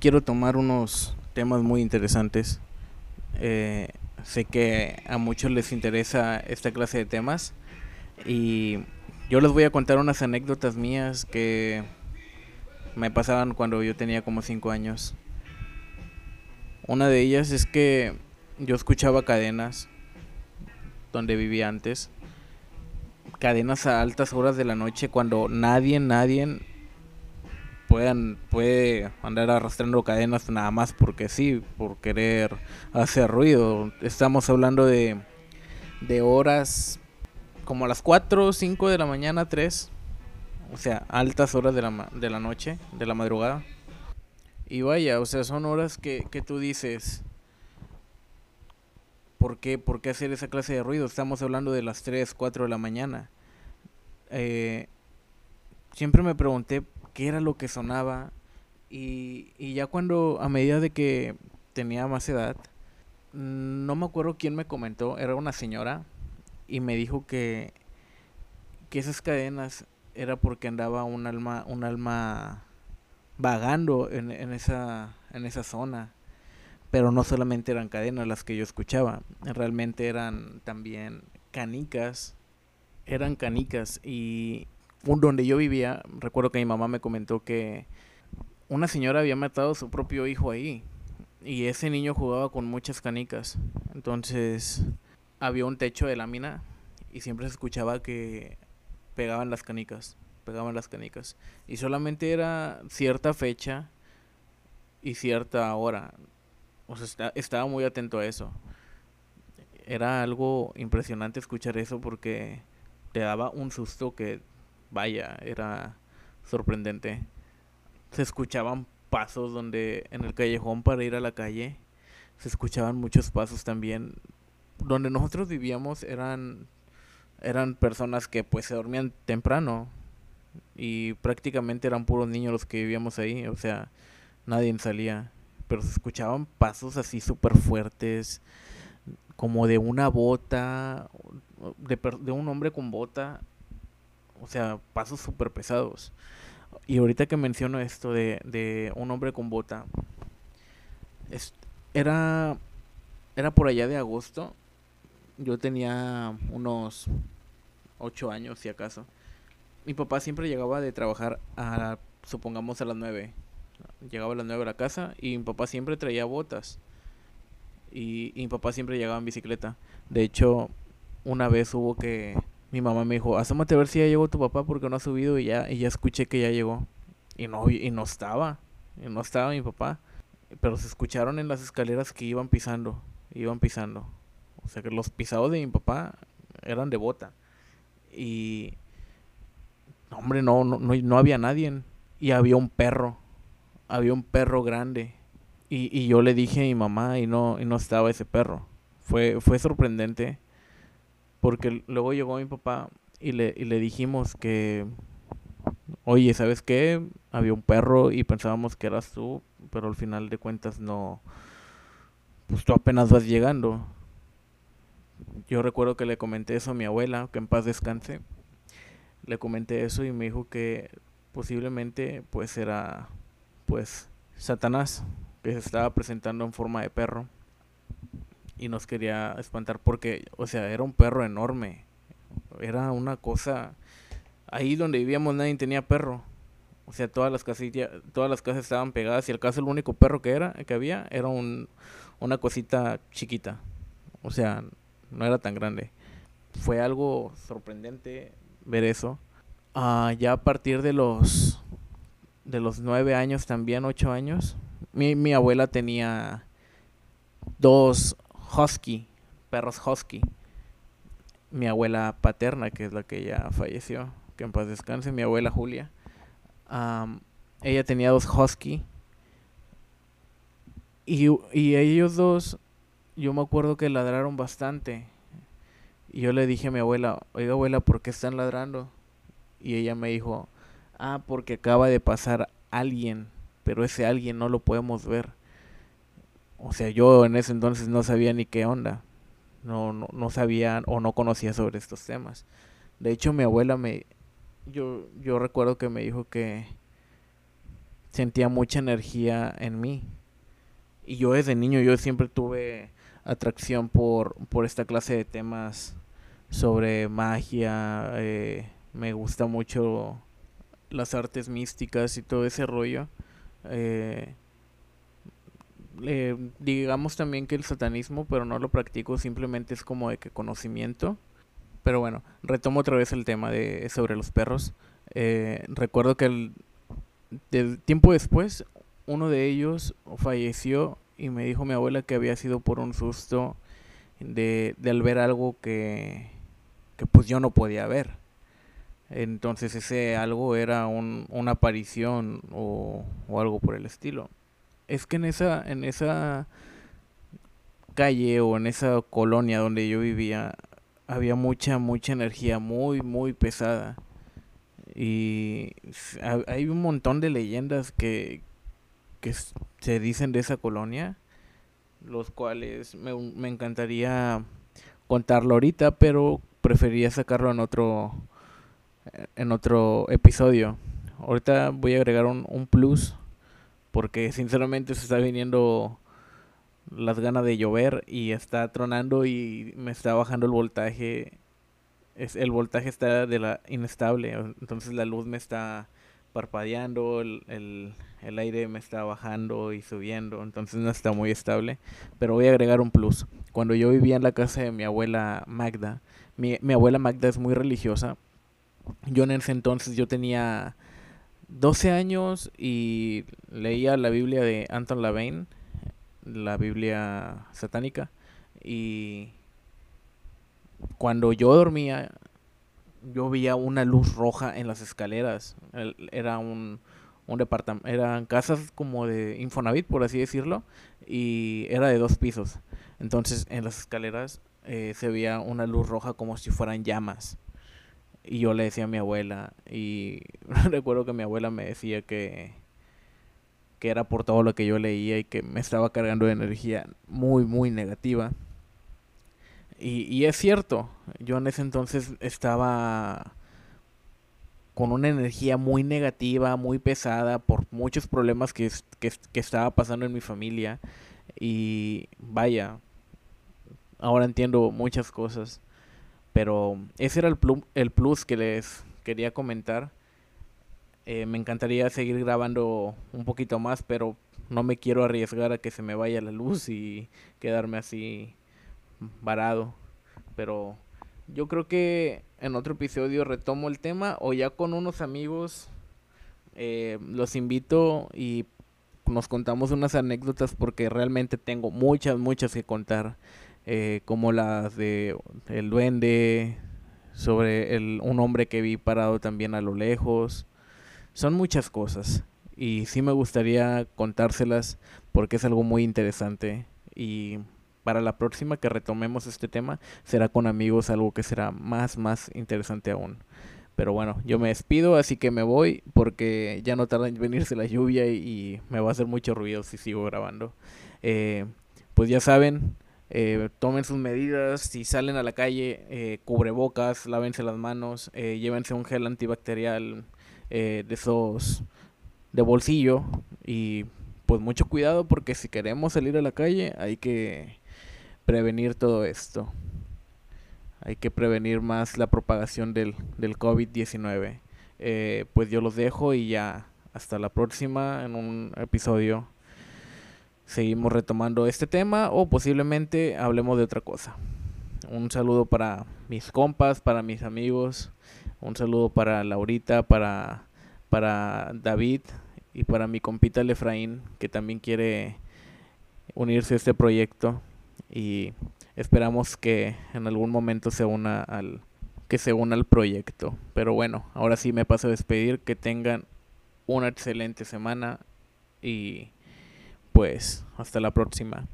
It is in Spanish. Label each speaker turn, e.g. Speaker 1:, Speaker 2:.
Speaker 1: quiero tomar unos temas muy interesantes. Eh, sé que a muchos les interesa esta clase de temas y yo les voy a contar unas anécdotas mías que me pasaban cuando yo tenía como 5 años. Una de ellas es que yo escuchaba cadenas donde vivía antes. Cadenas a altas horas de la noche cuando nadie, nadie puedan, puede andar arrastrando cadenas nada más porque sí, por querer hacer ruido. Estamos hablando de, de horas como a las 4 o 5 de la mañana, 3. O sea, altas horas de la, de la noche, de la madrugada. Y vaya, o sea, son horas que, que tú dices, ¿por qué, ¿por qué hacer esa clase de ruido? Estamos hablando de las 3, 4 de la mañana. Eh, siempre me pregunté qué era lo que sonaba. Y, y ya cuando, a medida de que tenía más edad, no me acuerdo quién me comentó, era una señora, y me dijo que, que esas cadenas era porque andaba un alma, un alma vagando en, en, esa, en esa zona. Pero no solamente eran cadenas las que yo escuchaba, realmente eran también canicas, eran canicas y, donde yo vivía, recuerdo que mi mamá me comentó que una señora había matado a su propio hijo ahí. Y ese niño jugaba con muchas canicas. Entonces había un techo de lámina y siempre se escuchaba que pegaban las canicas, pegaban las canicas. Y solamente era cierta fecha y cierta hora. O sea, estaba muy atento a eso. Era algo impresionante escuchar eso porque te daba un susto que vaya, era sorprendente. Se escuchaban pasos donde en el callejón para ir a la calle se escuchaban muchos pasos también. Donde nosotros vivíamos eran eran personas que pues se dormían temprano y prácticamente eran puros niños los que vivíamos ahí, o sea, nadie salía, pero se escuchaban pasos así súper fuertes, como de una bota, de, de un hombre con bota o sea, pasos súper pesados. Y ahorita que menciono esto de, de un hombre con bota, es, era, era por allá de agosto. Yo tenía unos ocho años, si acaso. Mi papá siempre llegaba de trabajar a, supongamos, a las nueve. Llegaba a las nueve a la casa y mi papá siempre traía botas. Y, y mi papá siempre llegaba en bicicleta. De hecho, una vez hubo que mi mamá me dijo, asómate a ver si ya llegó tu papá porque no ha subido y ya, y ya escuché que ya llegó. Y no, y no estaba, y no estaba mi papá. Pero se escucharon en las escaleras que iban pisando, iban pisando. O sea que los pisados de mi papá eran de bota. Y... Hombre, no, no, no, había nadie. Y había un perro. Había un perro grande. Y, y yo le dije a mi mamá y no, y no estaba ese perro. Fue, fue sorprendente porque luego llegó mi papá y le, y le dijimos que, oye, ¿sabes qué? Había un perro y pensábamos que eras tú, pero al final de cuentas no, pues tú apenas vas llegando. Yo recuerdo que le comenté eso a mi abuela, que en paz descanse. Le comenté eso y me dijo que posiblemente pues era pues Satanás que se estaba presentando en forma de perro y nos quería espantar porque, o sea, era un perro enorme. Era una cosa... Ahí donde vivíamos nadie tenía perro. O sea, todas las casillas, todas las casas estaban pegadas y el caso el único perro que era que había era un, una cosita chiquita. O sea, no era tan grande. Fue algo sorprendente ver eso. Uh, ya a partir de los de los nueve años también, ocho años, mi, mi abuela tenía dos husky, perros husky. Mi abuela paterna, que es la que ya falleció, que en paz descanse, mi abuela Julia. ella tenía dos husky. Y, y ellos dos, yo me acuerdo que ladraron bastante. Y yo le dije a mi abuela, oiga abuela, ¿por qué están ladrando? Y ella me dijo, ah, porque acaba de pasar alguien, pero ese alguien no lo podemos ver. O sea, yo en ese entonces no sabía ni qué onda. No, no, no sabía o no conocía sobre estos temas. De hecho, mi abuela me... Yo, yo recuerdo que me dijo que... sentía mucha energía en mí. Y yo desde niño, yo siempre tuve atracción por, por esta clase de temas sobre magia. Eh, me gusta mucho las artes místicas y todo ese rollo. Eh, digamos también que el satanismo, pero no lo practico, simplemente es como de que conocimiento. Pero bueno, retomo otra vez el tema de sobre los perros. Eh, recuerdo que el, tiempo después, uno de ellos falleció y me dijo mi abuela que había sido por un susto de, de al ver algo que, que pues yo no podía ver. Entonces ese algo era un, una aparición o, o, algo por el estilo. Es que en esa, en esa calle o en esa colonia donde yo vivía había mucha, mucha energía muy, muy pesada. Y hay un montón de leyendas que, que se dicen de esa colonia, los cuales me, me encantaría contarlo ahorita, pero prefería sacarlo en otro en otro episodio. Ahorita voy a agregar un, un plus porque sinceramente se está viniendo las ganas de llover y está tronando y me está bajando el voltaje. Es, el voltaje está de la inestable, entonces la luz me está parpadeando, el, el, el, aire me está bajando y subiendo, entonces no está muy estable. Pero voy a agregar un plus. Cuando yo vivía en la casa de mi abuela Magda, mi, mi abuela Magda es muy religiosa. Yo en ese entonces yo tenía 12 años y leía la Biblia de Anton LaVeyne la Biblia satánica y cuando yo dormía yo veía una luz roja en las escaleras. Era un, un departamento eran casas como de Infonavit por así decirlo y era de dos pisos. Entonces en las escaleras eh, se veía una luz roja como si fueran llamas y yo le decía a mi abuela y recuerdo que mi abuela me decía que que era por todo lo que yo leía y que me estaba cargando de energía muy, muy negativa. Y, y es cierto, yo en ese entonces estaba con una energía muy negativa, muy pesada por muchos problemas que, que, que estaba pasando en mi familia. Y vaya, ahora entiendo muchas cosas. Pero ese era el plus, el plus que les quería comentar eh, me encantaría seguir grabando un poquito más, pero no me quiero arriesgar a que se me vaya la luz y quedarme así varado. Pero yo creo que en otro episodio retomo el tema o ya con unos amigos eh, los invito y nos contamos unas anécdotas porque realmente tengo muchas, muchas que contar. Eh, como las de el duende, sobre el, un hombre que vi parado también a lo lejos, son muchas cosas y sí me gustaría contárselas porque es algo muy interesante y para la próxima que retomemos este tema será con amigos algo que será más más interesante aún. Pero bueno, yo me despido, así que me voy porque ya no tarda en venirse la lluvia y, me va a hacer mucho ruido si sigo grabando. Eh, pues ya saben, eh, tomen sus medidas, si salen a la calle, eh, cubrebocas, lávense las manos, eh, llévense un gel antibacterial, eh, de esos de bolsillo y pues mucho cuidado porque si queremos salir a la calle hay que prevenir todo esto. Hay que prevenir más la propagación del, del COVID-19. Eh, pues yo los dejo y ya hasta la próxima en un episodio seguimos retomando este tema o posiblemente hablemos de otra cosa. Un saludo para mis compas, para mis amigos. Un saludo para Laurita, para, para David y para mi compita Lefraín, que también quiere unirse a este proyecto. Y esperamos que en algún momento se una al que se una al proyecto. Pero bueno, ahora sí me paso a despedir. Que tengan una excelente semana y pues hasta la próxima.